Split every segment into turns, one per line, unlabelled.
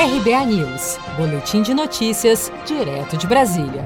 RBA News, Boletim de Notícias, direto de Brasília.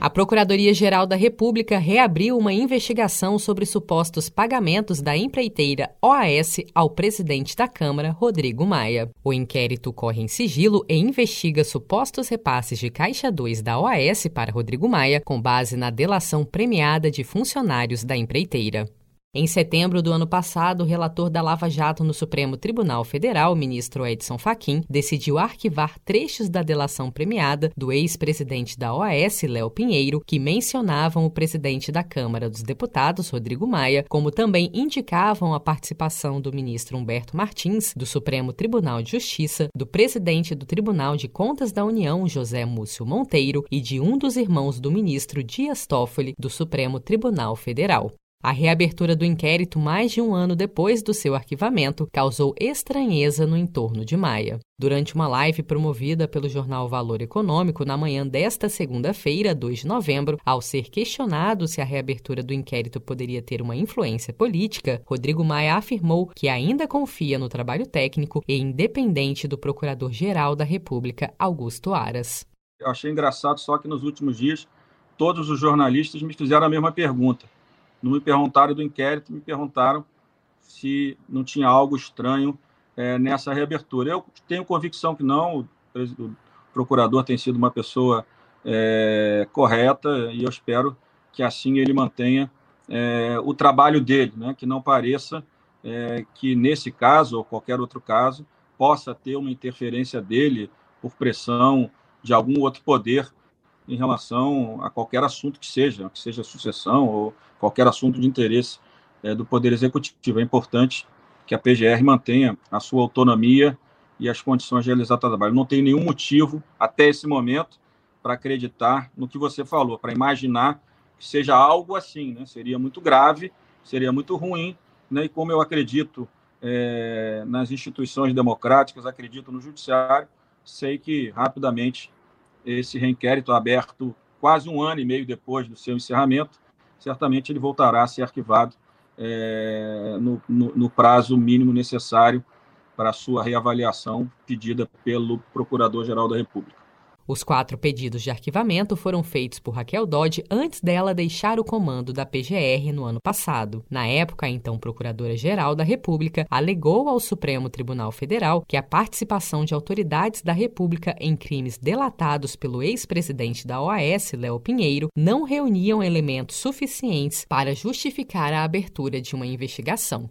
A Procuradoria-Geral da República reabriu uma investigação sobre supostos pagamentos da empreiteira OAS ao presidente da Câmara, Rodrigo Maia. O inquérito corre em sigilo e investiga supostos repasses de Caixa 2 da OAS para Rodrigo Maia, com base na delação premiada de funcionários da empreiteira. Em setembro do ano passado, o relator da Lava Jato no Supremo Tribunal Federal, ministro Edson Fachin, decidiu arquivar trechos da delação premiada do ex-presidente da OAS, Léo Pinheiro, que mencionavam o presidente da Câmara dos Deputados, Rodrigo Maia, como também indicavam a participação do ministro Humberto Martins, do Supremo Tribunal de Justiça, do presidente do Tribunal de Contas da União, José Múcio Monteiro, e de um dos irmãos do ministro Dias Toffoli, do Supremo Tribunal Federal. A reabertura do inquérito, mais de um ano depois do seu arquivamento, causou estranheza no entorno de Maia. Durante uma live promovida pelo jornal Valor Econômico na manhã desta segunda-feira, 2 de novembro, ao ser questionado se a reabertura do inquérito poderia ter uma influência política, Rodrigo Maia afirmou que ainda confia no trabalho técnico e independente do Procurador-Geral da República, Augusto Aras.
Eu achei engraçado só que nos últimos dias todos os jornalistas me fizeram a mesma pergunta não me perguntaram do inquérito, me perguntaram se não tinha algo estranho é, nessa reabertura. Eu tenho convicção que não, o, procurador tem sido uma pessoa é, correta e eu espero que assim ele mantenha é, o trabalho dele, né? que não pareça é, que nesse caso ou qualquer outro caso possa ter uma interferência dele por pressão de algum outro poder em relação a qualquer assunto que seja, que seja sucessão ou qualquer assunto de interesse é, do Poder Executivo. É importante que a PGR mantenha a sua autonomia e as condições de realizar trabalho. Não tem nenhum motivo, até esse momento, para acreditar no que você falou, para imaginar que seja algo assim. Né? Seria muito grave, seria muito ruim, né? e como eu acredito é, nas instituições democráticas, acredito no judiciário, sei que rapidamente esse reinquérito aberto quase um ano e meio depois do seu encerramento, certamente ele voltará a ser arquivado é, no, no, no prazo mínimo necessário para a sua reavaliação pedida pelo Procurador-Geral da República.
Os quatro pedidos de arquivamento foram feitos por Raquel Dodge antes dela deixar o comando da PGR no ano passado. Na época, a então Procuradora-Geral da República alegou ao Supremo Tribunal Federal que a participação de autoridades da República em crimes delatados pelo ex-presidente da OAS, Léo Pinheiro, não reuniam elementos suficientes para justificar a abertura de uma investigação.